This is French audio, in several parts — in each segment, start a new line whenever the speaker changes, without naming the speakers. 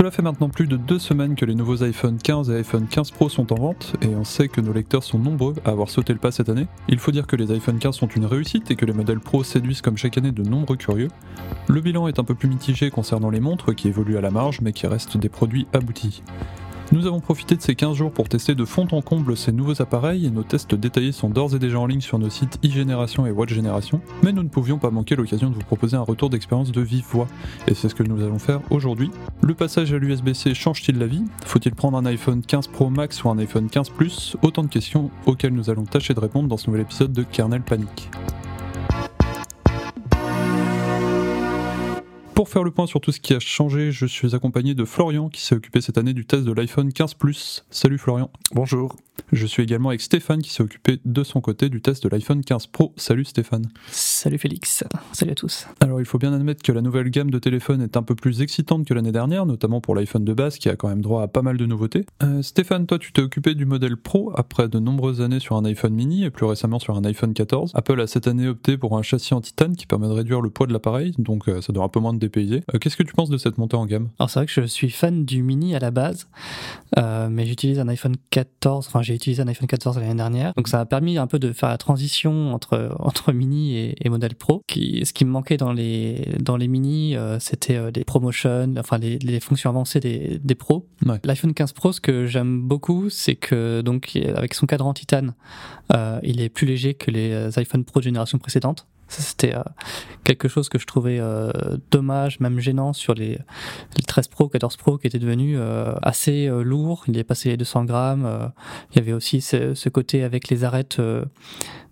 Cela fait maintenant plus de deux semaines que les nouveaux iPhone 15 et iPhone 15 Pro sont en vente, et on sait que nos lecteurs sont nombreux à avoir sauté le pas cette année. Il faut dire que les iPhone 15 sont une réussite et que les modèles Pro séduisent comme chaque année de nombreux curieux. Le bilan est un peu plus mitigé concernant les montres qui évoluent à la marge mais qui restent des produits aboutis. Nous avons profité de ces 15 jours pour tester de fond en comble ces nouveaux appareils et nos tests détaillés sont d'ores et déjà en ligne sur nos sites e-génération et Watch Génération, mais nous ne pouvions pas manquer l'occasion de vous proposer un retour d'expérience de vive voix, et c'est ce que nous allons faire aujourd'hui. Le passage à l'USB-C change-t-il la vie? Faut-il prendre un iPhone 15 Pro Max ou un iPhone 15 Plus? Autant de questions auxquelles nous allons tâcher de répondre dans ce nouvel épisode de Kernel Panic. Pour faire le point sur tout ce qui a changé, je suis accompagné de Florian qui s'est occupé cette année du test de l'iPhone 15 Plus. Salut Florian.
Bonjour.
Je suis également avec Stéphane qui s'est occupé de son côté du test de l'iPhone 15 Pro. Salut Stéphane.
Salut Félix. Salut à tous.
Alors il faut bien admettre que la nouvelle gamme de téléphones est un peu plus excitante que l'année dernière, notamment pour l'iPhone de base qui a quand même droit à pas mal de nouveautés. Euh, Stéphane, toi tu t'es occupé du modèle Pro après de nombreuses années sur un iPhone mini et plus récemment sur un iPhone 14. Apple a cette année opté pour un châssis en titane qui permet de réduire le poids de l'appareil, donc euh, ça doit un peu moins de dépayser. Euh, Qu'est-ce que tu penses de cette montée en gamme?
Alors c'est vrai que je suis fan du mini à la base, mais j'utilise un iPhone 14, enfin j'ai utilisé un iPhone 14 l'année dernière, donc ça a permis un peu de faire la transition entre, entre mini et, et modèle pro. Qui, ce qui me manquait dans les, dans les mini, euh, c'était euh, les promotions, enfin les, les fonctions avancées des, des pros.
Ouais.
L'iPhone 15 Pro, ce que j'aime beaucoup, c'est que donc avec son cadre en titane, euh, il est plus léger que les iPhone Pro de génération précédente. C'était euh, quelque chose que je trouvais euh, dommage, même gênant sur les, les 13 Pro, 14 Pro qui étaient devenus euh, assez lourds. Il est passé les 200 grammes. il y avait aussi ce, côté avec les arêtes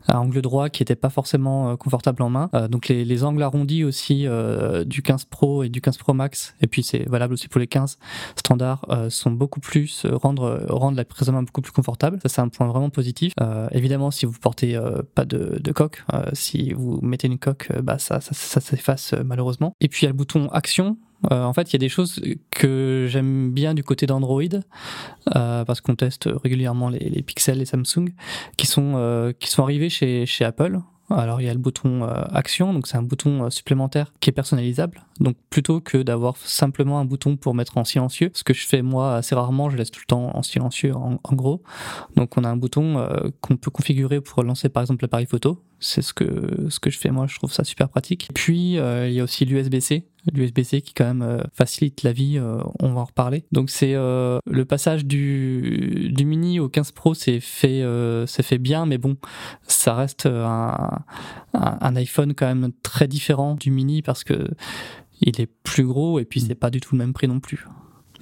à angle droit qui n'était pas forcément euh, confortable en main. Euh, donc les, les angles arrondis aussi euh, du 15 Pro et du 15 Pro Max, et puis c'est valable aussi pour les 15 standards, sont beaucoup plus, rendre, rendre la prise en main beaucoup plus confortable. Ça c'est un point vraiment positif. Évidemment, si vous portez pas de, de coque, si vous mettez une coque, bah ça, ça, ça s'efface malheureusement. Et puis il y a le bouton action. Euh, en fait, il y a des choses que j'aime bien du côté d'Android, euh, parce qu'on teste régulièrement les, les et Samsung, qui sont, euh, qui sont arrivés chez, chez Apple. Alors il y a le bouton euh, action, donc c'est un bouton euh, supplémentaire qui est personnalisable. Donc plutôt que d'avoir simplement un bouton pour mettre en silencieux, ce que je fais moi assez rarement, je laisse tout le temps en silencieux en, en gros. Donc on a un bouton qu'on peut configurer pour lancer par exemple l'appareil photo. C'est ce que ce que je fais moi, je trouve ça super pratique. Puis euh, il y a aussi l'USB-C, l'USB-C qui quand même euh, facilite la vie, euh, on va en reparler. Donc c'est euh, le passage du, du mini au 15 Pro, c'est fait euh, c'est fait bien, mais bon, ça reste un, un, un iPhone quand même très différent du mini parce que il est plus gros et puis c'est pas du tout le même prix non plus.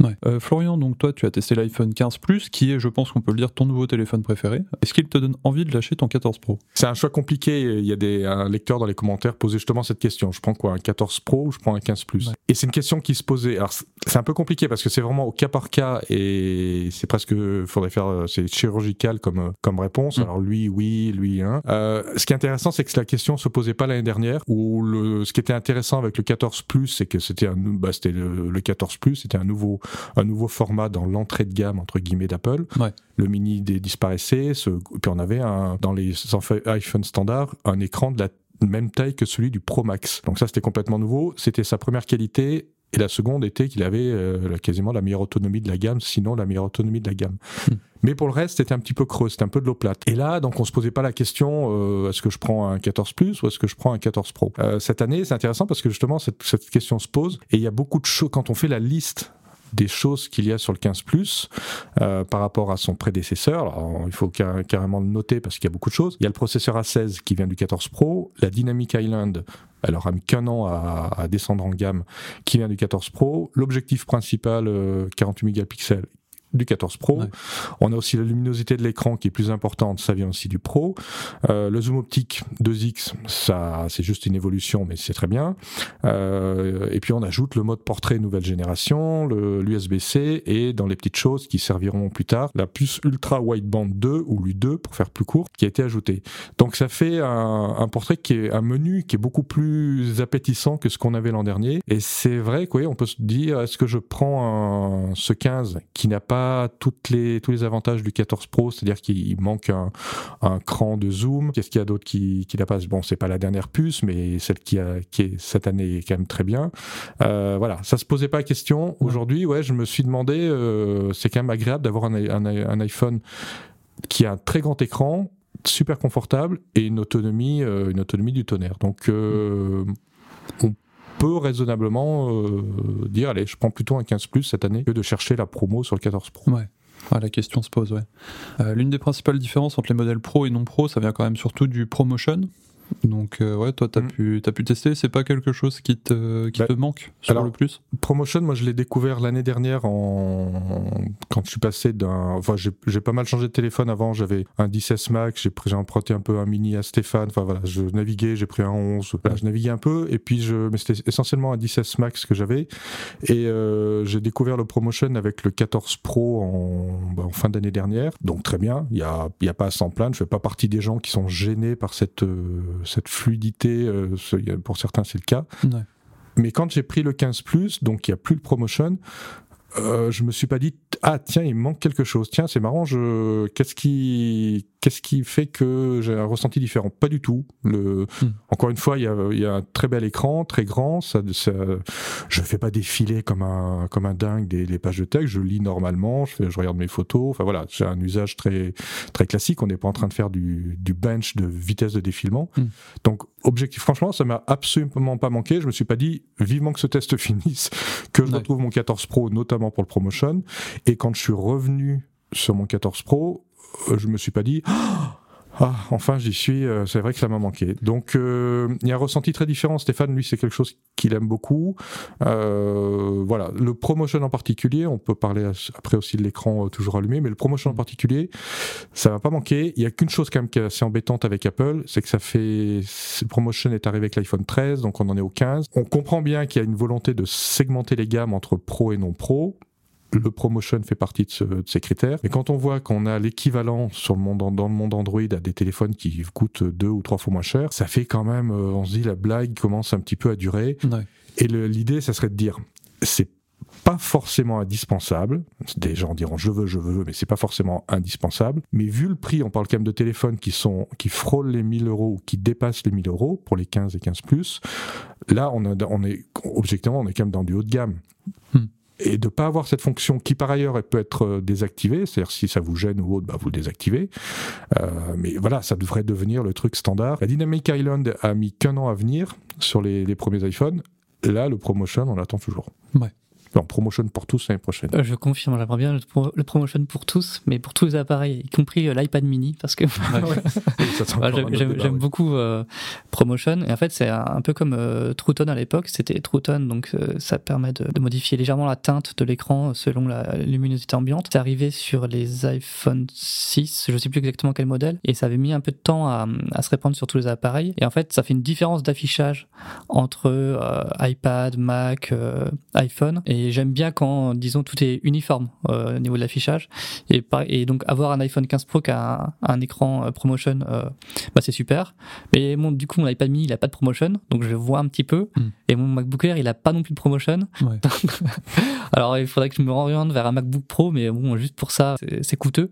Ouais. Euh, Florian, donc toi tu as testé l'iPhone 15 Plus, qui est, je pense qu'on peut le dire, ton nouveau téléphone préféré. Est-ce qu'il te donne envie de lâcher ton 14 Pro?
C'est un choix compliqué. Il y a des, un lecteur dans les commentaires posait justement cette question. Je prends quoi Un 14 Pro ou je prends un 15 Plus?
Ouais.
Et c'est une question qui se posait. Alors c'est- un peu compliqué parce que c'est vraiment au cas par cas et c'est presque faudrait faire euh, c'est chirurgical comme euh, comme réponse.
Mm.
Alors lui oui, lui hein. Euh, ce qui est intéressant c'est que la question se posait pas l'année dernière. Ou le ce qui était intéressant avec le 14 Plus c'est que c'était un bah, c'était le, le 14 Plus c'était un nouveau un nouveau format dans l'entrée de gamme entre guillemets d'Apple.
Ouais.
Le mini disparaissait, ce- puis on avait un, dans les iPhone standards un écran de la même taille que celui du Pro Max. Donc ça c'était complètement nouveau. C'était sa première qualité. Et la seconde était qu'il avait euh, quasiment la meilleure autonomie de la gamme, sinon la meilleure autonomie de la gamme.
Hmm.
Mais pour le reste, c'était un petit peu creux, c'était un peu de l'eau plate. Et là, donc, on se posait pas la question euh, est-ce que je prends un 14 Plus ou est-ce que je prends un 14 Pro? Euh, Cette année, c'est intéressant parce que justement, cette, cette question se pose et il y a beaucoup de choses quand on fait la liste des choses qu'il y a sur le 15 Plus euh, par rapport à son prédécesseur. Alors, il faut car- carrément le noter parce qu'il y a beaucoup de choses. Il y a le processeur A16 qui vient du 14 Pro, la Dynamic Island, elle aura mis qu'un an à, à descendre en gamme, qui vient du 14 Pro, l'objectif principal euh, 48 mégapixels du 14 Pro.
Ouais.
On a aussi la luminosité de l'écran qui est plus importante, ça vient aussi du Pro. Euh, le zoom optique 2x, ça c'est juste une évolution, mais c'est très bien. Euh, et puis on ajoute le mode portrait nouvelle génération, le- l'USB-C et dans les petites choses qui serviront plus tard, la puce ultra wideband 2 ou l'U2 pour faire plus court, qui a été ajoutée. Donc ça fait un, un portrait qui est un menu qui est beaucoup plus appétissant que ce qu'on avait l'an dernier. Et c'est vrai qu'on peut se dire, est-ce que je prends un, ce 15 qui n'a pas pas toutes les, tous les avantages du 14 Pro, c'est-à-dire qu'il manque un, un, cran de zoom. Qu'est-ce qu'il y a d'autre qui, qui la passe? Bon, c'est pas la dernière puce, mais celle qui, a, qui est cette année est quand même très bien. Euh, voilà, ça se posait pas la question. Aujourd'hui, ouais, je me suis demandé, euh, c'est quand même agréable d'avoir un, un, un iPhone qui a un très grand écran, super confortable et une autonomie, euh, une autonomie du tonnerre. Donc, euh, on peut raisonnablement euh, dire allez, je prends plutôt un 15 Plus cette année que de chercher la promo sur le 14 Pro.
Ouais. Ah, la question se pose, ouais. Euh, L'une des principales différences entre les modèles pro et non pro, ça vient quand même surtout du ProMotion. Donc euh, ouais, toi t'as
Mm.
pu t'as pu tester, c'est pas quelque chose qui te qui
Bah,
te manque sur
alors,
le plus?
Promotion, moi je l'ai découvert l'année dernière en... quand je suis passé d'un. Enfin, j'ai j'ai pas mal changé de téléphone avant. J'avais un 10S Max, j'ai pris- j'ai emprunté un peu un mini à Stéphane. Enfin voilà, je naviguais, j'ai pris un 11. Voilà, je naviguais un peu et puis je. Mais c'était essentiellement un 10S Max que j'avais. Et euh, j'ai découvert le Promotion avec le 14 Pro en, bah, en fin d'année dernière. Donc très bien, il n'y a, il y a pas à s'en plaindre. Je fais pas partie des gens qui sont gênés par cette, euh, cette fluidité. euh, pour certains, c'est le cas.
Ouais.
Mais quand j'ai pris le 15 Plus, donc il n'y a plus le promotion, euh, je me suis pas dit ah tiens il manque quelque chose tiens c'est marrant je qu'est-ce qui qu'est-ce qui fait que j'ai un ressenti différent? Pas du tout le
Hmm.
encore une fois il y a, il y a un très bel écran très grand ça, ça je fais pas défiler comme un comme un dingue des, pages de texte je lis normalement je, fais, je regarde mes photos enfin voilà j'ai un usage très très classique on n'est pas en train de faire du, du bench de vitesse de défilement
Hmm.
donc objectif franchement ça m'a absolument pas manqué je me suis pas dit vivement que ce test finisse que je
Ouais.
retrouve mon 14 Pro, notamment pour le promotion. Et quand je suis revenu sur mon 14 Pro, je me suis pas dit. Ah, enfin j'y suis, euh, c'est vrai que ça m'a manqué. Donc euh, il y a un ressenti très différent. Stéphane, lui, c'est quelque chose qu'il aime beaucoup. Euh, voilà, le promotion en particulier, on peut parler après aussi de l'écran euh, toujours allumé, mais le promotion en particulier, ça va pas manquer. Il y a qu'une chose quand même qui est assez embêtante avec Apple, c'est que ça fait, ce promotion est arrivé avec l'iPhone 13, donc on en est au 15. On comprend bien qu'il y a une volonté de segmenter les gammes entre pro et non pro. Le promotion fait partie de, ce- de ces critères. Mais quand on voit qu'on a l'équivalent sur le monde, dans le monde Android à des téléphones qui coûtent deux ou trois fois moins cher, ça fait quand même, euh, on se dit, la blague commence un petit peu à durer.
Ouais.
Et l'idée, ça serait de dire, c'est pas forcément indispensable. Des gens diront je veux, je veux, mais c'est pas forcément indispensable. Mais vu le prix, on parle quand même de téléphones qui sont qui frôlent les 1000 euros ou qui dépassent les 1000 euros pour les 15 et 15 plus. Là, on, a, on est objectivement, on est quand même dans du haut de gamme.
Hmm.
Et de pas avoir cette fonction qui par ailleurs peut être euh, désactivée, c'est-à-dire si ça vous gêne ou autre, bah vous le désactivez. Euh, mais voilà, ça devrait devenir le truc standard. La Dynamic Island a mis qu'un an à venir sur les, les premiers iPhones. Là, le promotion, on l'attend toujours.
Ouais.
En promotion pour tous l'année prochaine.
Euh, Je confirme, j'aimerais bien le, pro- le promotion pour tous, mais pour tous les appareils, y compris euh, l'iPad mini, parce que j'aime- beaucoup euh, Promotion. Et en fait, c'est un, peu comme euh, True Tone à l'époque. C'était True Tone, donc euh, ça permet de, de modifier légèrement la teinte de l'écran selon la luminosité ambiante. C'est arrivé sur les iPhone 6, je sais plus exactement quel modèle, et ça avait mis un peu de temps à, à se répandre sur tous les appareils. Et en fait, ça fait une différence d'affichage entre euh, iPad, Mac, euh, iPhone. Et j'aime bien quand, disons, tout est uniforme euh, au niveau de l'affichage. Et, donc, avoir un iPhone 15 Pro qui a un, un écran euh, Promotion, euh, bah, c'est super. Mais mon, du coup, mon iPad mini, il a pas de promotion, donc je vois un petit peu.
Mm.
Et mon MacBook Air, il a pas non plus de promotion.
Ouais.
Alors, il faudrait que je me oriente vers un MacBook Pro, mais bon, juste pour ça, c'est coûteux.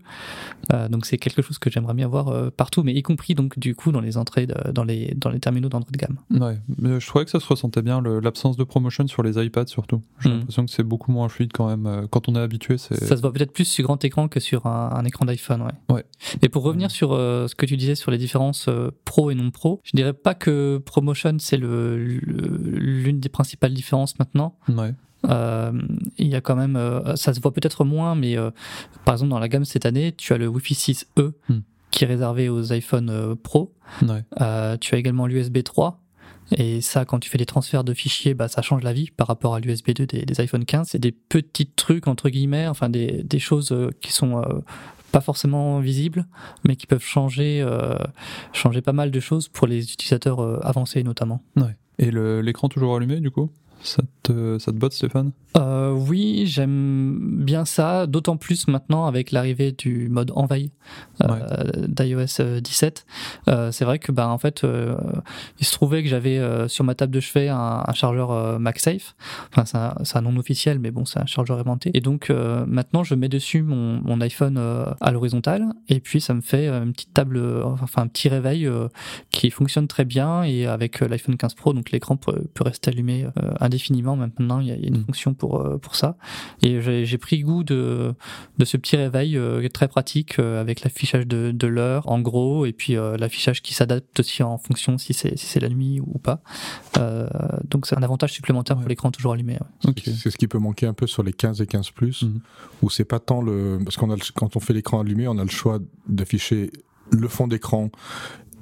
Euh, donc, c'est quelque chose que j'aimerais bien voir partout, mais y compris donc du coup dans les entrées, de- dans les dans les terminaux d'entrée de gamme.
Ouais, mais je trouvais que ça se ressentait bien, l'absence de promotion sur les iPads surtout. J'ai
Mm.
L'impression que c'est beaucoup moins fluide quand même. euh, Quand on est habitué, c'est.
Ça se voit peut-être plus sur grand écran que sur un, un écran d'iPhone, ouais.
Ouais.
Et pour revenir sur euh, ce que tu disais sur les différences euh, pro et non pro, je dirais pas que Promotion c'est le- le- l'une des principales différences maintenant.
Ouais.
Euh, il y a quand même, ça se voit peut-être moins, mais par exemple dans la gamme cette année, tu as le Wi-Fi 6E
Hmm.
qui est réservé aux iPhone Pro.
Ouais.
Tu as également l'USB 3. Et ça, quand tu fais des transferts de fichiers, bah, ça change la vie par rapport à l'USB 2 des, des iPhone 15. C'est des petits trucs, entre guillemets, enfin des, des choses euh, qui sont euh, pas forcément visibles, mais qui peuvent changer, euh, changer pas mal de choses pour les utilisateurs euh, avancés notamment.
Et le- l'écran toujours allumé du coup? Ça te, ça te botte, Stéphane?
Euh, Oui, j'aime bien ça, d'autant plus maintenant avec l'arrivée du mode envahie euh, d'iOS 17. Euh, c'est vrai que bah, en fait, il se trouvait que j'avais sur ma table de chevet un, chargeur MagSafe. Enfin, c'est un, nom officiel, mais bon, c'est un chargeur aimanté. Et donc maintenant, je mets dessus mon, mon iPhone à l'horizontale, et puis ça me fait une petite table, enfin un petit réveil qui fonctionne très bien. Et avec l'iPhone 15 Pro, donc l'écran peut, peut, rester allumé indéfiniment. Maintenant, il y a, une mm. fonction pour, pour ça. Et j'ai pris goût de, de ce petit réveil très pratique avec l'affichage de, de l'heure en gros et puis l'affichage qui s'adapte aussi en fonction si c'est si la nuit ou pas. Euh, donc c'est un avantage supplémentaire pour l'écran toujours allumé.
C'est ce qui peut manquer un peu sur les 15 et 15 plus, mm. où c'est pas tant le parce qu'on a quand on fait l'écran allumé, on a le choix d'afficher le fond d'écran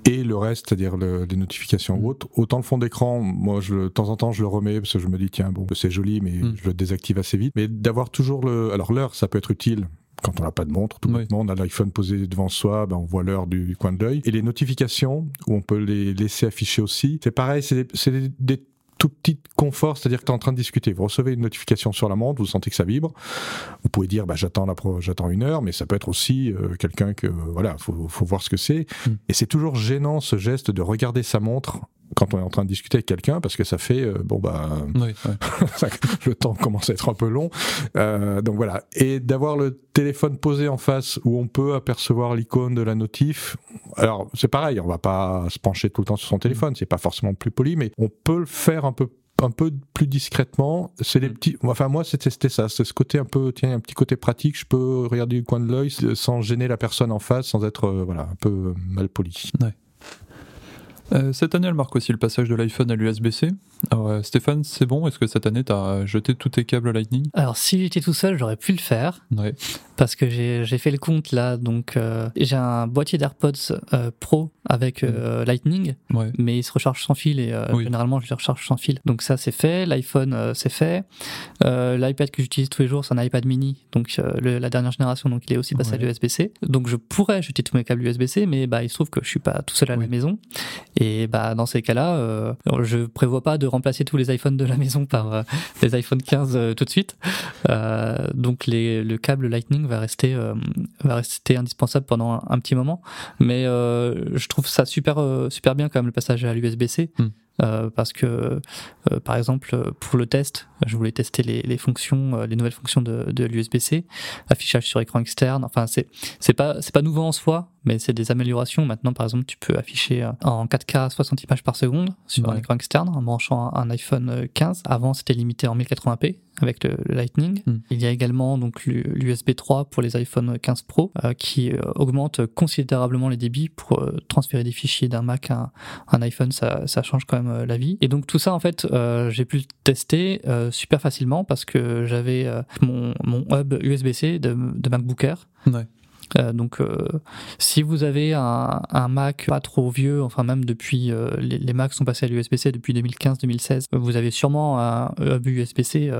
et le reste, c'est-à-dire les notifications ou autres. Autant le fond d'écran, moi, je, de temps en temps, je le remets parce que je me dis, tiens, bon, c'est joli, mais mm. je le désactive assez vite. Mais d'avoir toujours le, alors l'heure, ça peut être utile quand on n'a pas de montre, tout le monde a l'iPhone posé devant soi, ben on voit l'heure du coin de l'œil. Et les notifications, où on peut les laisser afficher aussi, c'est pareil, c'est des, des, tout petits conforts, c'est-à-dire que tu es en train de discuter, vous recevez une notification sur la montre, vous sentez que ça vibre, vous pouvez dire bah, j'attends la j'attends une heure, mais ça peut être aussi euh, quelqu'un que voilà, faut, faut voir ce que c'est. Mm. Et c'est toujours gênant ce geste de regarder sa montre quand on est en train de discuter avec quelqu'un parce que ça fait euh, bon bah le temps commence à être un peu long euh, donc voilà et d'avoir le téléphone posé en face où on peut apercevoir l'icône de la notif alors c'est pareil on va pas se pencher tout le temps sur son téléphone c'est pas forcément plus poli mais on peut le faire un peu un peu plus discrètement. C'est des mm. petits. Enfin, moi, c'était ça. C'est ce côté un peu, tiens, un petit côté pratique. Je peux regarder du coin de l'œil sans gêner la personne en face, sans être, euh, voilà, un peu mal poli.
Ouais. Euh, cette année, elle marque aussi le passage de l'iPhone à l'USB-C. Alors, euh, Stéphane, c'est bon? Est-ce que cette année, tu as jeté tous tes câbles Lightning?
Alors, si j'étais tout seul, j'aurais pu le faire.
Ouais.
Parce que j'ai fait le compte là. Donc, euh, j'ai un boîtier d'AirPods Pro avec mm. Lightning, mais il se recharge sans fil et généralement, je le recharge sans fil. Donc, ça, c'est fait. L'iPhone, c'est fait. L'iPad que j'utilise tous les jours, c'est un iPad mini, donc la dernière génération, donc il est aussi passé à l'USB-C. Donc, je pourrais jeter tous mes câbles USB-C, mais bah, il se trouve que je suis pas tout seul à la maison. Et bah, dans ces cas-là, euh, je prévois pas de remplacer tous les iPhones de la maison par euh, des iPhone 15 euh, tout de suite. Euh, donc les, le câble Lightning va rester, va rester indispensable pendant un, petit moment. Mais je trouve ça super, super bien quand même le passage à l'USB-C. Hmm. Euh, parce que, euh, par exemple, pour le test, je voulais tester les, les fonctions, euh, les nouvelles fonctions de, de l'USB-C, affichage sur écran externe. Enfin, c'est c'est pas c'est pas nouveau en soi, mais c'est des améliorations. Maintenant, par exemple, tu peux afficher en 4K 60 images par seconde sur un écran externe en branchant un iPhone 15. Avant, c'était limité en 1080p avec le, Lightning. Hmm. Il y a également donc l'USB 3 pour les iPhone 15 Pro qui augmente considérablement les débits pour transférer des fichiers d'un Mac à un, iPhone. Ça, ça change quand même euh, la vie. Et donc tout ça, en fait, euh, j'ai pu le tester euh, super facilement parce que j'avais mon, mon hub USB-C de, de MacBook Air.
Ouais.
Euh, donc, euh, si vous avez un, un, Mac pas trop vieux, enfin même depuis euh, les, les, Macs sont passés à l'USB-C depuis 2015-2016, vous avez sûrement un hub USB-C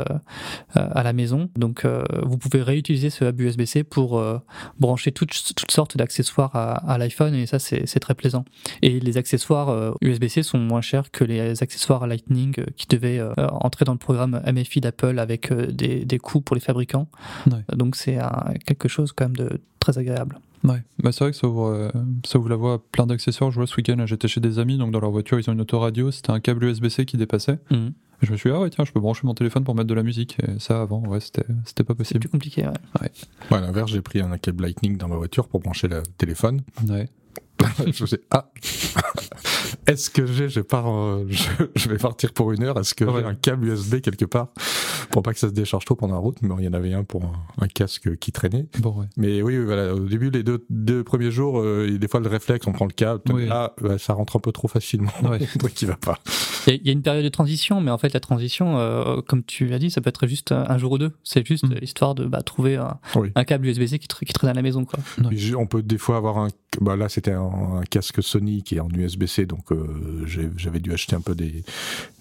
à la maison. Donc, vous pouvez réutiliser ce hub USB-C pour brancher toutes, toutes sortes d'accessoires à, à l'iPhone et ça c'est très plaisant. Et les accessoires USB-C sont moins chers que les accessoires Lightning qui devaient entrer dans le programme MFI d'Apple avec des, des coûts pour les fabricants. Donc, c'est quelque chose quand même de très agréable.
Ouais, bah c'est vrai que ça ouvre, euh, ça ouvre la voie à plein d'accessoires. Je vois ce week-end, j'étais chez des amis, donc dans leur voiture, ils ont une autoradio, c'était un câble USB-C qui dépassait. Mhm. je me suis dit, ah ouais, tiens, je peux brancher mon téléphone pour mettre de la musique. Et ça, avant, ouais, c'était, c'était pas possible.
C'est plus compliqué, ouais.
Ouais.
ouais à l'inverse, j'ai pris un câble Lightning dans ma voiture pour brancher le téléphone.
Ouais.
je sais, ah, est-ce que j'ai, je, pars, je, vais partir pour une heure, est-ce que j'ai un câble USB quelque part? Pour pas que ça se décharge trop pendant la route, mais il y en avait un pour un, casque qui traînait.
Bon, ouais.
Mais oui, voilà, au début, les deux, deux premiers jours, euh, des fois le réflexe, on prend le câble, là, ça rentre un peu trop facilement, ouais. truc qui va pas.
Il y, a une période de transition, mais en fait, la transition, euh, comme tu l'as dit, ça peut être juste un jour ou deux. C'est juste mm. histoire de bah, trouver un, un câble USB-C qui, qui, traîne à la maison. Quoi.
On peut des fois avoir un. Bah, là, c'était un, casque Sony qui est en USB-C, donc euh, j'avais dû acheter un peu des,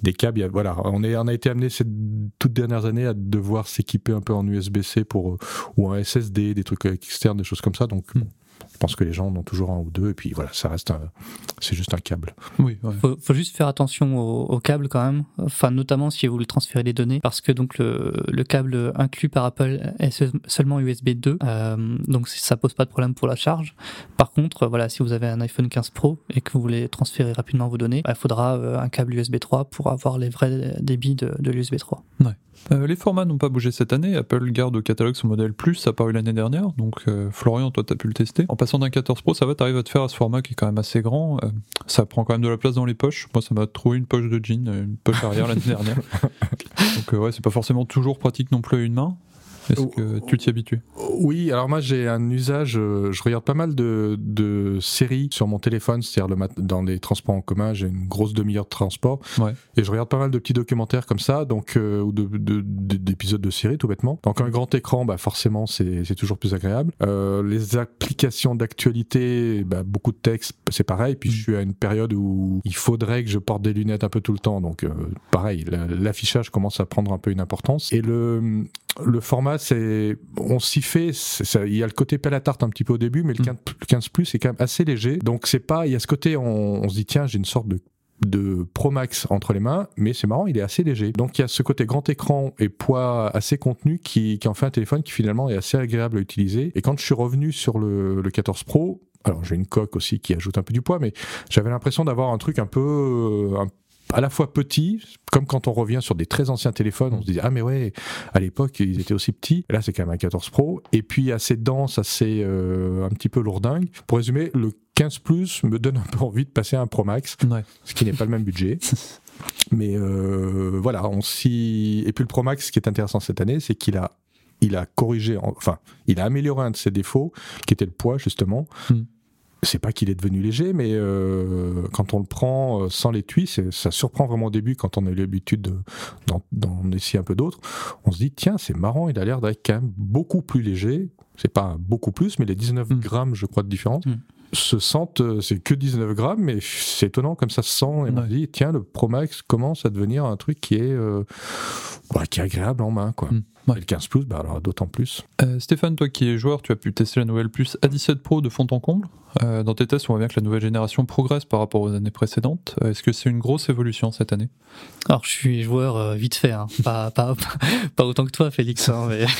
des câbles. voilà, on, est, on a été amené cette toute dernières années à devoir s'équiper un peu en USB-C pour ou en SSD, des trucs externes, des choses comme ça. Donc, mm. Je pense que les gens en ont toujours un ou deux, et puis voilà, ça reste, c'est juste un câble.
Oui, ouais.
faut, faut juste faire attention au, au câble quand même, enfin notamment si vous voulez transférer des données, parce que donc le, le câble inclus par Apple est se- seulement USB 2, euh, donc ça pose pas de problème pour la charge. Par contre, voilà, si vous avez un iPhone 15 Pro et que vous voulez transférer rapidement vos données, bah, il faudra euh, un câble USB 3 pour avoir les vrais débits de, de l'USB 3.
Euh, les formats n'ont pas bougé cette année. Apple garde au catalogue son modèle Plus apparu l'année dernière. Donc, euh, Florian, toi, t'as pu le tester. En passant d'un 14 Pro, ça va, t'arrives à te faire à ce format qui est quand même assez grand. Euh, ça prend quand même de la place dans les poches. Moi, ça m'a trouvé une poche de jean, une poche arrière l'année dernière. Donc, ouais, c'est pas forcément toujours pratique non plus à une main. Est-ce que tu t'y habitues?
Oui, alors moi j'ai un usage, euh, je regarde pas mal de, de séries sur mon téléphone, c'est-à-dire le mat- dans les transports en commun, j'ai une grosse demi-heure de transport,
Ouais.
et je regarde pas mal de petits documentaires comme ça, donc euh, ou de- de- de- d'épisodes de, séries tout bêtement. Donc un grand écran, bah forcément c'est toujours plus agréable. Euh, les applications d'actualité, bah, beaucoup de texte, c'est pareil. Puis je suis à une période où il faudrait que je porte des lunettes un peu tout le temps, donc euh, pareil, la- l'affichage commence à prendre un peu une importance. Et le le format, c'est, on s'y fait. Il y a le côté pelle à tarte un petit peu au début, mais le
Mm.
15, le 15 plus est quand même assez léger. Donc c'est pas, il y a ce côté, on, on se dit tiens, j'ai une sorte de de Pro Max entre les mains, mais c'est marrant, il est assez léger. Donc il y a ce côté grand écran et poids assez contenu qui, qui en fait un téléphone qui finalement est assez agréable à utiliser. Et quand je suis revenu sur le, le 14 Pro, alors j'ai une coque aussi qui ajoute un peu du poids, mais j'avais l'impression d'avoir un truc un peu un- à la fois petit, comme quand on revient sur des très anciens téléphones, on se dit ah mais ouais, à l'époque ils étaient aussi petits. Et là c'est quand même un 14 Pro, et puis assez dense, assez euh, un petit peu lourdingue. Pour résumer, le 15 Plus me donne un peu envie de passer à un Pro Max,
Ouais.
ce qui n'est pas le même budget. Mais euh, voilà, on s'y. Et puis le Pro Max, ce qui est intéressant cette année, c'est qu'il a, il a corrigé, enfin, il a amélioré un de ses défauts, qui était le poids justement.
Hmm.
C'est pas qu'il est devenu léger, mais euh, quand on le prend euh, sans l'étui, ça surprend vraiment au début quand on a eu l'habitude de- d'en essayer un peu d'autres. On se dit tiens, c'est marrant, il a l'air d'être quand même beaucoup plus léger. C'est pas beaucoup plus, mais les 19
Hmm.
grammes, je crois, de différence
Hmm.
se sentent, euh, c'est que 19 grammes, mais c'est étonnant comme ça se sent. Et on se dit, tiens, le Pro Max commence à devenir un truc qui est, euh, bah, qui est agréable en main. Quoi.
Mm. Ouais.
Et le 15 Plus, bah, alors d'autant plus.
Euh, Stéphane, toi qui es joueur, tu as pu tester la nouvelle Plus A17 Pro de fond en comble? Euh, dans tes tests, on voit bien que la nouvelle génération progresse par rapport aux années précédentes. Euh, Est-ce que c'est une grosse évolution cette année?
Alors je suis joueur euh, vite fait, hein. pas, pas, pas autant que toi Félix. hein, mais...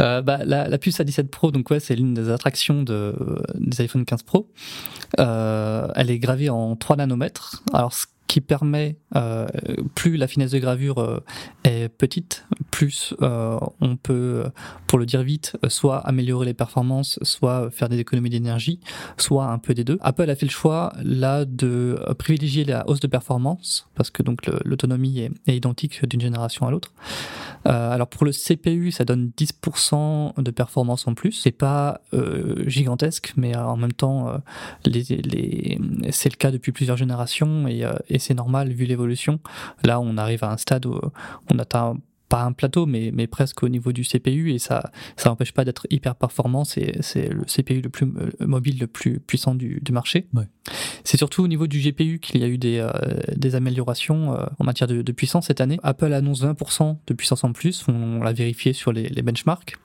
Euh, bah, la, la puce A17 Pro, donc ouais, c'est l'une des attractions de, des iPhone 15 Pro. Euh, elle est gravée en 3 nanomètres. Alors ce qui permet, euh, plus la finesse de gravure euh, est petite, plus euh, on peut, pour le dire vite, soit améliorer les performances, soit faire des économies d'énergie, soit un peu des deux. Apple a fait le choix là de privilégier la hausse de performance parce que donc l'autonomie est, identique d'une génération à l'autre. Alors pour le CPU, ça donne 10% de performance en plus. C'est pas gigantesque, mais en même temps, c'est le cas depuis plusieurs générations et, et c'est normal vu l'évolution. Là, on arrive à un stade où on atteint pas un plateau, mais, mais presque au niveau du CPU, et ça ça n'empêche pas d'être hyper performant. C'est le CPU le plus euh, mobile, le plus puissant du, du marché.
Ouais.
C'est surtout au niveau du GPU qu'il y a eu des, euh, des améliorations euh, en matière de, de puissance cette année. Apple annonce 20% de puissance en plus, on l'a vérifié sur les, les benchmarks.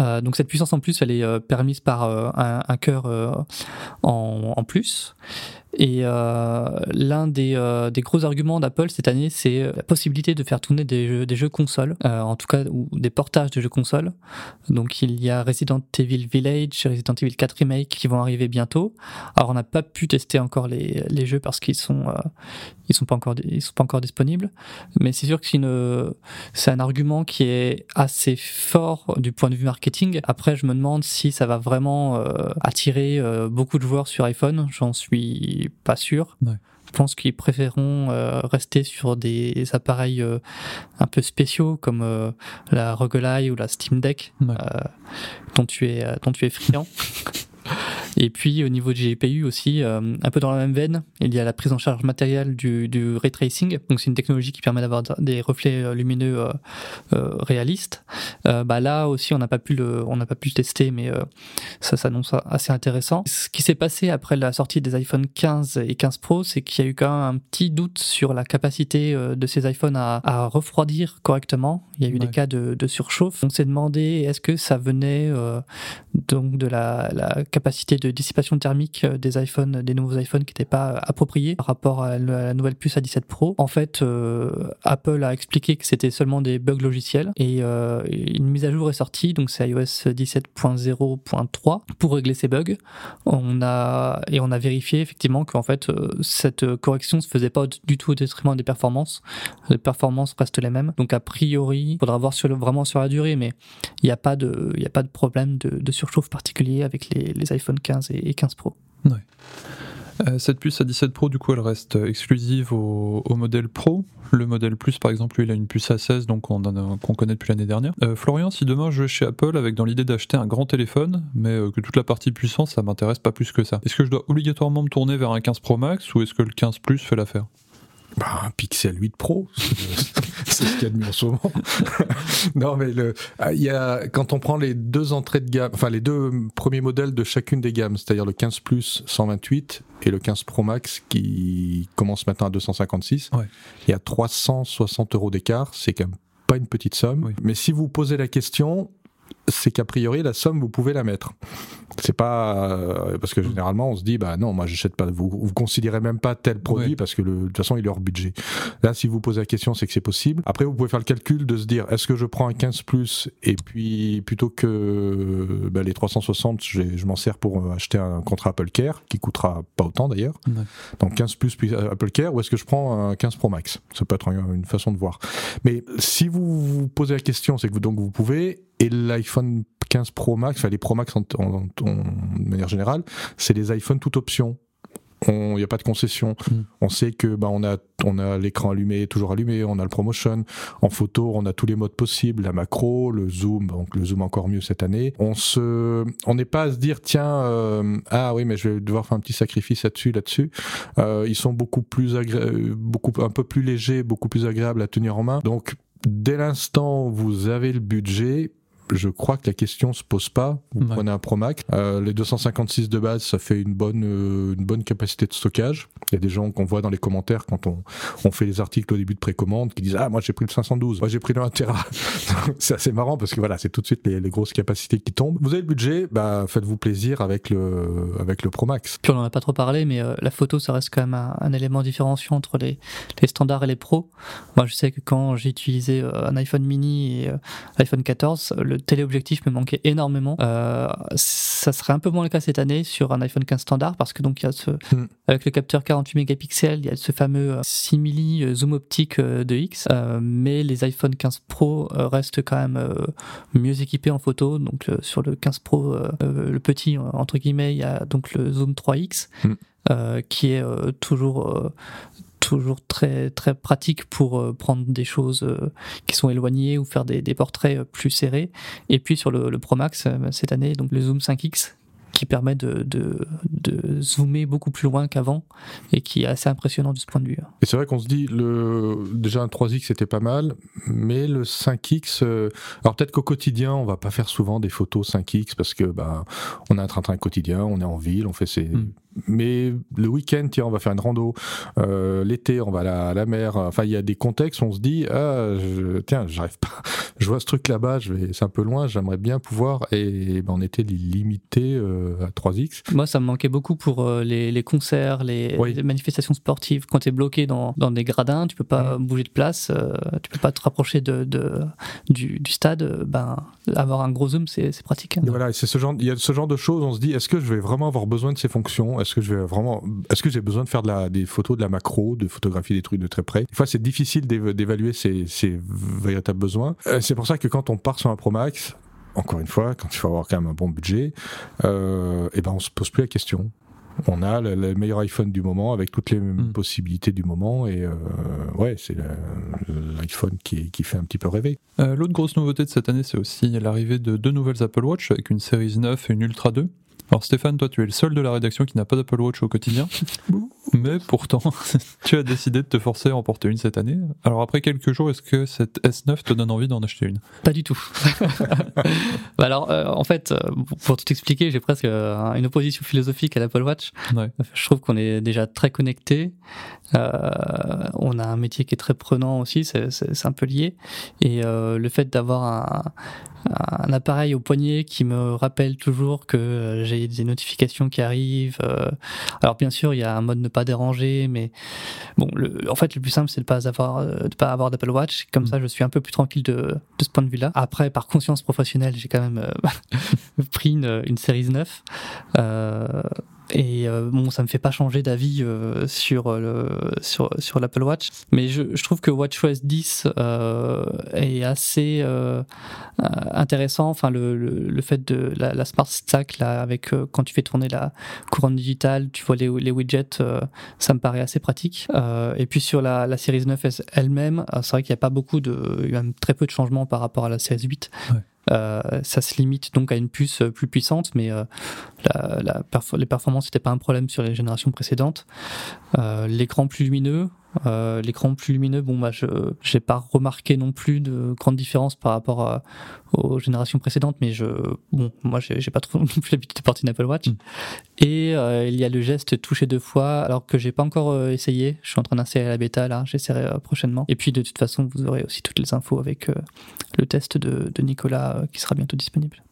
Euh, donc cette puissance en plus, elle est euh, permise par euh, un, un cœur euh, en, en plus. Et euh, l'un des, euh, des gros arguments d'Apple cette année, c'est la possibilité de faire tourner des jeux, des jeux consoles, euh, en tout cas, ou des portages de jeux consoles. Donc il y a Resident Evil Village, Resident Evil 4 Remake qui vont arriver bientôt. Alors on n'a pas pu tester encore les, les jeux parce qu'ils sont, euh, ils sont pas encore, ils sont pas encore disponibles. Mais c'est sûr que c'est une, c'est un argument qui est assez fort du point de vue marketing. Après, je me demande si ça va vraiment euh, attirer euh, beaucoup de joueurs sur iPhone. J'en suis pas sûr.
Ouais.
Je pense qu'ils préféreront euh, rester sur des appareils euh, un peu spéciaux comme euh, la ROG Ally ou la Steam Deck
Ouais.
dont tu es dont tu es friand. Et puis au niveau du GPU aussi, un peu dans la même veine, il y a la prise en charge matérielle du, du ray tracing. Donc c'est une technologie qui permet d'avoir des reflets lumineux réalistes. bah là aussi, on n'a pas pu le, on n'a pas pu le tester, mais ça s'annonce assez intéressant. Ce qui s'est passé après la sortie des iPhone 15 et 15 Pro, c'est qu'il y a eu quand même un petit doute sur la capacité de ces iPhones à, refroidir correctement. Il y a eu des cas de, surchauffe. On s'est demandé est-ce que ça venait euh, donc de la, capacité de dissipation thermique euh, des iPhones, des nouveaux iPhones qui n'étaient pas appropriés par rapport à la nouvelle puce A17 Pro. En fait, euh, Apple a expliqué que c'était seulement des bugs logiciels et une mise à jour est sortie, donc c'est iOS 17.0.3 pour régler ces bugs. On a et on a vérifié effectivement qu'en fait cette correction se faisait pas du tout au détriment des performances. Les performances restent les mêmes. Donc a priori, il faudra voir vraiment sur la durée, mais il n'y a, pas de, a pas de problème de, surchauffe particulier avec les, les iPhone 15 et, 15 Pro.
Euh, cette puce A17 Pro, du coup, elle reste exclusive au, modèle Pro. Le modèle Plus, par exemple, lui, il a une puce A16, donc qu'on connaît depuis l'année dernière. Euh, Florian, si demain je vais chez Apple avec dans l'idée d'acheter un grand téléphone, mais euh, que toute la partie puissance, ça m'intéresse pas plus que ça. Est-ce que je dois obligatoirement me tourner vers un 15 Pro Max ou est-ce que le 15 Plus fait l'affaire?
Bah, un Pixel 8 Pro, c'est ce qu'il y a de mieux en ce moment. non, mais le, ah, il y a, quand on prend les deux entrées de gamme, enfin les deux premiers modèles de chacune des gammes, c'est-à-dire le 15 Plus 128 et le 15 Pro Max qui commence maintenant à 256, il y a 360 euros d'écart, c'est quand même pas une petite somme. Mais si vous posez la question, c'est qu'a priori la somme vous pouvez la mettre. C'est pas euh, parce que généralement on se dit bah non moi j'achète pas vous vous considérez même pas tel produit parce que le, de toute façon il est hors budget. Là si vous posez la question c'est que c'est possible. Après vous pouvez faire le calcul de se dire est-ce que je prends un 15 plus et puis plutôt que bah, les 360 je m'en sers pour acheter un contrat Apple Care qui coûtera pas autant d'ailleurs. Donc 15 plus puis euh, Apple Care ou est-ce que je prends un 15 Pro Max? Ça peut être une façon de voir. Mais si vous vous posez la question c'est que vous, donc vous pouvez et l'iPhone 15 Pro Max, enfin les Pro Max en, de manière générale, c'est les iPhones toute option. Il n'y a pas de concession. Hmm. On sait que bah, on a, on a l'écran allumé, toujours allumé, on a le promotion. En photo, on a tous les modes possibles, la macro, le zoom, donc le zoom encore mieux cette année. On se, on n'est pas à se dire tiens, euh, ah oui, mais je vais devoir faire un petit sacrifice là-dessus, là-dessus. Euh, ils sont beaucoup plus beaucoup un peu plus légers, beaucoup plus agréables à tenir en main. Donc dès l'instant où vous avez le budget, je crois que la question se pose pas. Vous prenez un Pro Max. Euh, les 256 de base, ça fait une bonne, euh, une bonne capacité de stockage. Il y a des gens qu'on voit dans les commentaires quand on, on fait les articles au début de précommande qui disent Ah, moi j'ai pris le 512, moi j'ai pris le 1 Tera. c'est assez marrant parce que voilà, c'est tout de suite les, les, grosses capacités qui tombent. Vous avez le budget, bah faites-vous plaisir avec le, avec le Pro Max.
Puis on en a pas trop parlé, mais euh, la photo, ça reste quand même un, élément différenciant entre les, les standards et les pros. Moi, je sais que quand j'ai utilisé un iPhone mini et iPhone 14, le téléobjectif me manquait énormément. Euh, ça serait un peu moins le cas cette année sur un iPhone 15 standard parce que donc il y a ce, hmm. avec le capteur 48 mégapixels, il y a ce fameux 6 euh, milli euh, zoom optique de X, mais les iPhone 15 Pro restent quand même mieux équipés en photo. Donc sur le 15 Pro, le petit entre guillemets, il y a donc le zoom 3X. Hmm. qui est toujours toujours très très pratique pour euh, prendre des choses euh, qui sont éloignées ou faire des, portraits euh, plus serrés. Et puis sur le, Pro Max cette année, donc le zoom 5x qui permet de, de, zoomer beaucoup plus loin qu'avant et qui est assez impressionnant de ce point de vue.
Et c'est vrai qu'on se dit, le, déjà un 3X c'était pas mal, mais le 5X, alors peut-être qu'au quotidien on va pas faire souvent des photos 5X parce que bah, on a un train-train quotidien, on est en ville, on fait ses, hmm mais le week-end, tiens, on va faire une rando. Euh, l'été, on va à la, mer. Enfin, il y a des contextes où on se dit, ah, tiens, j'arrive pas. Je vois ce truc là-bas, je c'est un peu loin. J'aimerais bien pouvoir. Et ben, on était limité euh, à 3x.
Moi, ça me manquait beaucoup pour euh, les, concerts, les, manifestations sportives. Quand tu es bloqué dans, des gradins, tu peux pas bouger de place, tu peux pas te rapprocher de, du, stade. Ben, avoir un gros zoom, c'est, pratique. Hein.
Voilà, c'est ce genre, il y a ce genre de choses. On se dit, est-ce que je vais vraiment avoir besoin de ces fonctions? Est-ce que je vais vraiment, est-ce que j'ai besoin de faire de la, des photos de la macro, de photographier des trucs de très près? Des fois, c'est difficile d'évaluer ces, ces, véritables besoins. Euh, c'est pour ça que quand on part sur un Pro Max, encore une fois, quand il faut avoir quand même un bon budget, euh, et eh ben on se pose plus la question. On a le, meilleur iPhone du moment avec toutes les hmm. possibilités du moment et euh, ouais, c'est l'iPhone qui, qui, fait un petit peu rêver.
L'autre grosse nouveauté de cette année, c'est aussi l'arrivée de deux nouvelles Apple Watch avec une Series 9 et une Ultra 2 Alors Stéphane, toi tu es le seul de la rédaction qui n'a pas d'Apple Watch au quotidien, mais pourtant tu as décidé de te forcer à en porter une cette année. Alors après quelques jours, est-ce que cette S9 te donne envie d'en acheter une?
Pas du tout. Bah alors euh, en fait, euh, pour tout expliquer, j'ai presque euh, une opposition philosophique à l'Apple Watch.
Ouais.
Je trouve qu'on est déjà très connecté. Euh, on a un métier qui est très prenant aussi, c'est- un peu lié. Et euh, le fait d'avoir un, un appareil au poignet qui me rappelle toujours que euh, j'ai des notifications qui arrivent. euh, alors bien sûr, il y a un mode ne pas déranger, mais bon, le, en fait, le plus simple, c'est de pas avoir, euh, de pas avoir d'Apple Watch. Comme
Mm.
ça, je suis un peu plus tranquille de, de ce point de vue-là. Après, par conscience professionnelle, j'ai quand même euh, pris une, une Series 9. Euh, et euh, bon, ça me fait pas changer d'avis euh, sur le sur sur l'Apple Watch, mais je, je trouve que WatchOS 10 euh, est assez euh, euh, intéressant. Enfin, le, le, le fait de la, la Smart Stack là, avec euh, quand tu fais tourner la couronne digitale, tu vois les, les widgets, euh, ça me paraît assez pratique. Euh, et puis sur la, la Series 9 elle-même, euh, c'est vrai qu'il n'y a pas beaucoup de, il y a très peu de changements par rapport à la Series 8.
Ouais.
Euh, ça se limite donc à une puce euh, plus puissante, mais euh, les performances n'étaient pas un problème sur les générations précédentes. L'écran plus lumineux, euh, l'écran plus lumineux, bon bah je j'ai pas remarqué non plus de grande différence par rapport à- aux générations précédentes, mais je bon moi j'ai j'ai pas trop non plus l'habitude de porter une Apple Watch.
Mm.
Et euh, il y a le geste toucher deux fois, alors que j'ai pas encore euh, essayé. Je suis en train d'installer la bêta là, j'essaierai prochainement. Et puis de toute façon, vous aurez aussi toutes les infos avec le test de, de Nicolas qui sera bientôt disponible.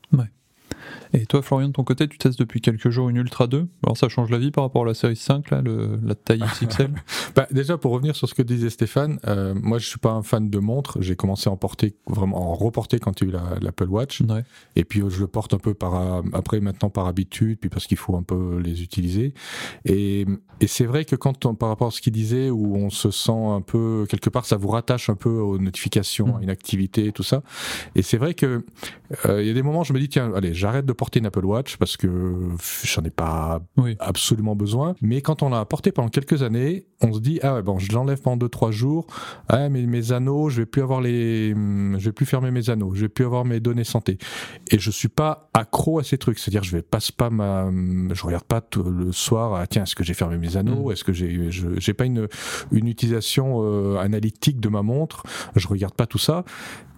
Et toi Florian, de ton côté, tu testes depuis quelques jours une Ultra 2. Alors ça change la vie par rapport à la série 5, là, le- la taille XXL
Bah, déjà, pour revenir sur ce que disait Stéphane, euh, moi je suis pas un fan de montres. J'ai commencé à en porter, vraiment, à en reporter quand il y a eu la- l'Apple Watch.
Ouais.
Et puis je le porte un peu par après maintenant par habitude, puis parce qu'il faut un peu les utiliser. Et, et c'est vrai que quand on, par rapport à ce qu'il disait, où on se sent un peu quelque part, ça vous rattache un peu aux notifications,
Mhm.
à une activité, tout ça. Et c'est vrai que euh, il y a des moments, où je me dis tiens, allez, j'arrête de porter une Apple Watch parce que j'en ai pas
Oui.
absolument besoin. Mais quand on l'a porté pendant quelques années, on se dit ah ouais, bon, je l'enlève pendant deux trois jours. Ah mais mes anneaux, je vais plus avoir les, hum, je vais plus fermer mes anneaux, je vais plus avoir mes données santé. Et je suis pas accro à ces trucs, c'est-à-dire je vais pas spam, à- je regarde pas tout le soir. ah, tiens, est-ce que j'ai fermé mes anneaux?
Mhm.
Est-ce que j'ai, j'ai pas une une utilisation euh, analytique de ma montre? Je regarde pas tout ça.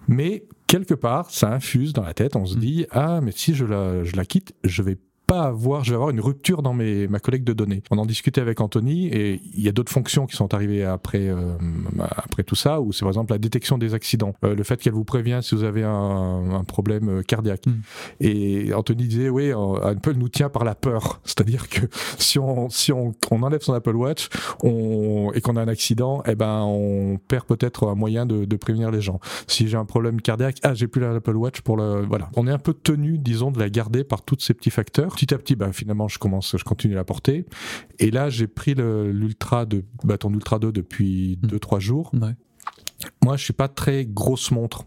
Mais quelque part, ça infuse dans la tête. On se
Mm.
dit ah mais si je la, je la quitte, je vais pas avoir, je vais avoir une rupture dans mes, ma collecte de données. On en discutait avec Anthony et il y a d'autres fonctions qui sont arrivées après, euh, après tout ça, où c'est par exemple la détection des accidents, Euh, le fait qu'elle vous prévient si vous avez un, un problème euh, cardiaque.
Mm.
Et Anthony disait, oui, Apple nous tient par la peur. C'est-à-dire que si on, si on, on enlève son Apple Watch on, et qu'on a un accident, eh ben, on perd peut-être un moyen de, de prévenir les gens. Si j'ai un problème cardiaque, ah, j'ai plus l'Apple Watch pour le, voilà. On est un peu tenu, disons, de la garder par tous ces petits facteurs. Petit à petit, bah, finalement, je commence, je continue à la porter. Et là, j'ai pris l'Ultra de, bâton d'Ultra 2 depuis
Mm.
2-3 jours.
Ouais.
Moi, je suis pas très grosse montre.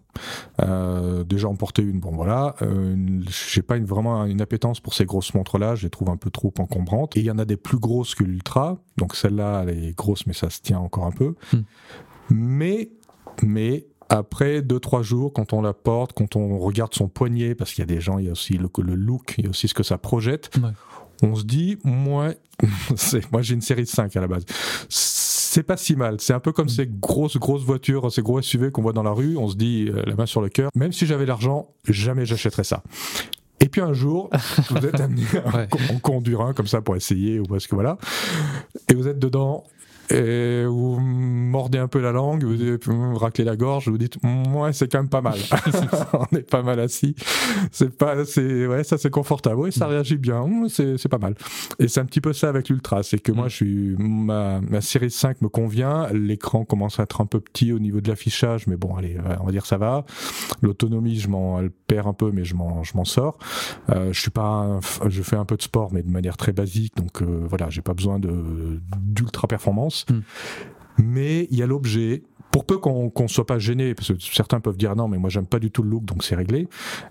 Euh, déjà en porter une, bon voilà. Euh, j'ai pas une, vraiment une appétence pour ces grosses montres-là. Je les trouve un peu trop encombrantes. Et il y en a des plus grosses que l'Ultra. Donc celle-là, elle est grosse, mais ça se tient encore un peu.
Hmm.
Mais, mais après deux trois jours, quand on la porte, quand on regarde son poignet, parce qu'il y a des gens, il y a aussi le, le look, il y a aussi ce que ça projette.
Ouais.
On se dit, moi, moi j'ai une série 5 à la base. C'est pas si mal. C'est un peu comme
Mm.
ces grosses, grosses voitures, ces gros SUV qu'on voit dans la rue. On se dit, euh, la main sur le cœur, même si j'avais l'argent, jamais j'achèterais ça. Et puis un jour, vous êtes amené à
Ouais.
en conduire un comme ça pour essayer, ou parce que voilà. Et vous êtes dedans, et vous mordez un peu la langue, vous, raclez la gorge, vous dites, moi, c'est quand même pas mal. On est pas mal assis. C'est pas, c'est, ouais, ça c'est confortable. Oui, ça réagit bien. C'est, pas mal. Et c'est un petit peu ça avec l'Ultra. C'est que moi, je suis, ma, ma série 5 me convient. L'écran commence à être un peu petit au niveau de l'affichage, mais bon, allez, on va dire ça va. L'autonomie, je m'en, elle perd un peu, mais je m'en, je m'en sors. Euh, je suis pas, un je fais un peu de sport, mais de manière très basique. Donc euh, voilà, j'ai pas besoin de, d'ultra performance.
Mm.
Mais il y a l'objet. Pour peu qu'on qu'on soit pas gêné, parce que certains peuvent dire non, mais moi j'aime pas du tout le look, donc c'est réglé.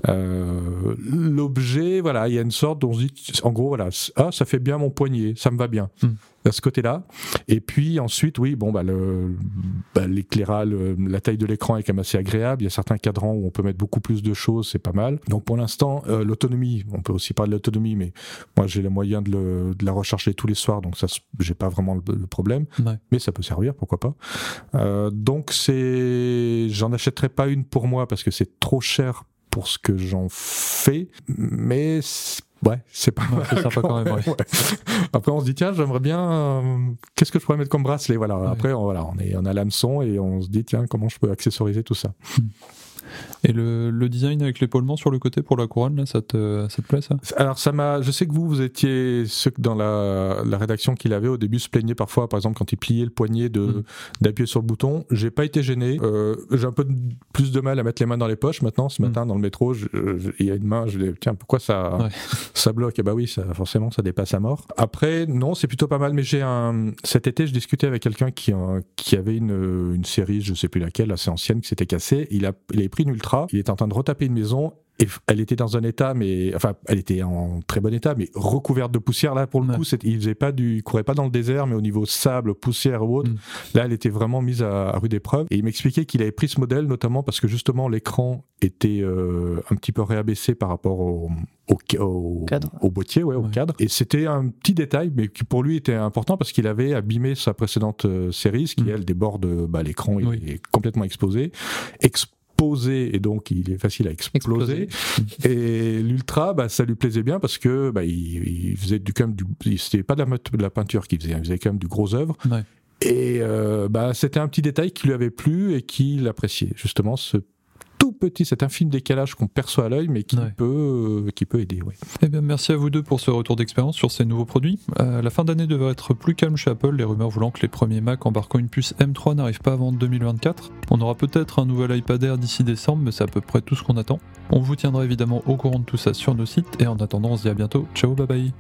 Euh, l'objet, voilà, il y a une sorte dont on se dit, en gros, voilà, ah, ça fait bien mon poignet, ça me va bien.
Mm.
À ce côté-là. Et puis ensuite, oui, bon, bah, le, bah, l'éclairage, la taille de l'écran est quand même assez agréable. Il y a certains cadrans où on peut mettre beaucoup plus de choses, c'est pas mal. Donc pour l'instant, euh, l'autonomie, on peut aussi parler de l'autonomie, mais moi j'ai le moyen de, le, de, la recharger tous les soirs, donc ça, j'ai pas vraiment le, problème. Mais ça peut servir, pourquoi pas. Euh, donc c'est, j'en achèterai pas une pour moi parce que c'est trop cher pour ce que j'en fais, mais Ouais, c'est pas
sympa quand même.
Après, on se dit tiens, j'aimerais bien. Euh, qu'est-ce que je pourrais mettre comme bracelet? Voilà. Après, on, voilà, on est, on a l'hameçon et on se dit tiens, comment je peux accessoriser tout ça?
Et le, le design avec l'épaulement sur le côté pour la couronne, là, ça, te, ça te plaît ça?
Alors ça m'a, je sais que vous, vous étiez ceux dans la, la rédaction qu'il avait au début se plaignaient parfois, par exemple quand il pliait le poignet de mm. d'appuyer sur le bouton. J'ai pas été gêné. Euh, j'ai un peu plus de mal à mettre les mains dans les poches maintenant. Ce mm. matin dans le métro, il y a une main, je dis tiens pourquoi ça ça bloque? Et eh bah oui, ça, forcément ça dépasse à mort. Après non, c'est plutôt pas mal. Mais j'ai un cet été, je discutais avec quelqu'un qui qui avait une, une série, je sais plus laquelle, assez ancienne, qui s'était cassée. Il a il avait pris une ultra. Il est en train de retaper une maison et elle était dans un état, mais enfin, elle était en très bon état, mais recouverte de poussière. Là, pour le coup, il faisait pas du, courait pas dans le désert, mais au niveau sable, poussière ou autre. Mm. Là, elle était vraiment mise à, rude épreuve. Et il m'expliquait qu'il avait pris ce modèle notamment parce que justement l'écran était euh, un petit peu réabaissé par rapport au, au, au, boîtier, ouais, au cadre. Et c'était un petit détail, mais qui pour lui était important parce qu'il avait abîmé sa précédente euh, série, ce qui mm. elle déborde bah, l'écran, il est complètement exposé posé et donc il est facile à exploser. Et l'ultra, bah, ça lui plaisait bien parce que bah, il, faisait du quand même du, c'était pas de la, de la peinture qu'il faisait, il faisait quand même du gros œuvre. Et euh, bah, c'était un petit détail qui lui avait plu et qu'il appréciait justement ce tout petit, cet infime décalage qu'on perçoit à l'œil, mais qui, peut, euh, qui peut aider. Ouais.
Eh bien, merci à vous deux pour ce retour d'expérience sur ces nouveaux produits. Euh, la fin d'année devrait être plus calme chez Apple, les rumeurs voulant que les premiers Mac embarquant une puce M3 n'arrivent pas avant 2024. On aura peut-être un nouvel iPad Air d'ici décembre, mais c'est à peu près tout ce qu'on attend. On vous tiendra évidemment au courant de tout ça sur nos sites, et en attendant, on se dit à bientôt. Ciao, bye bye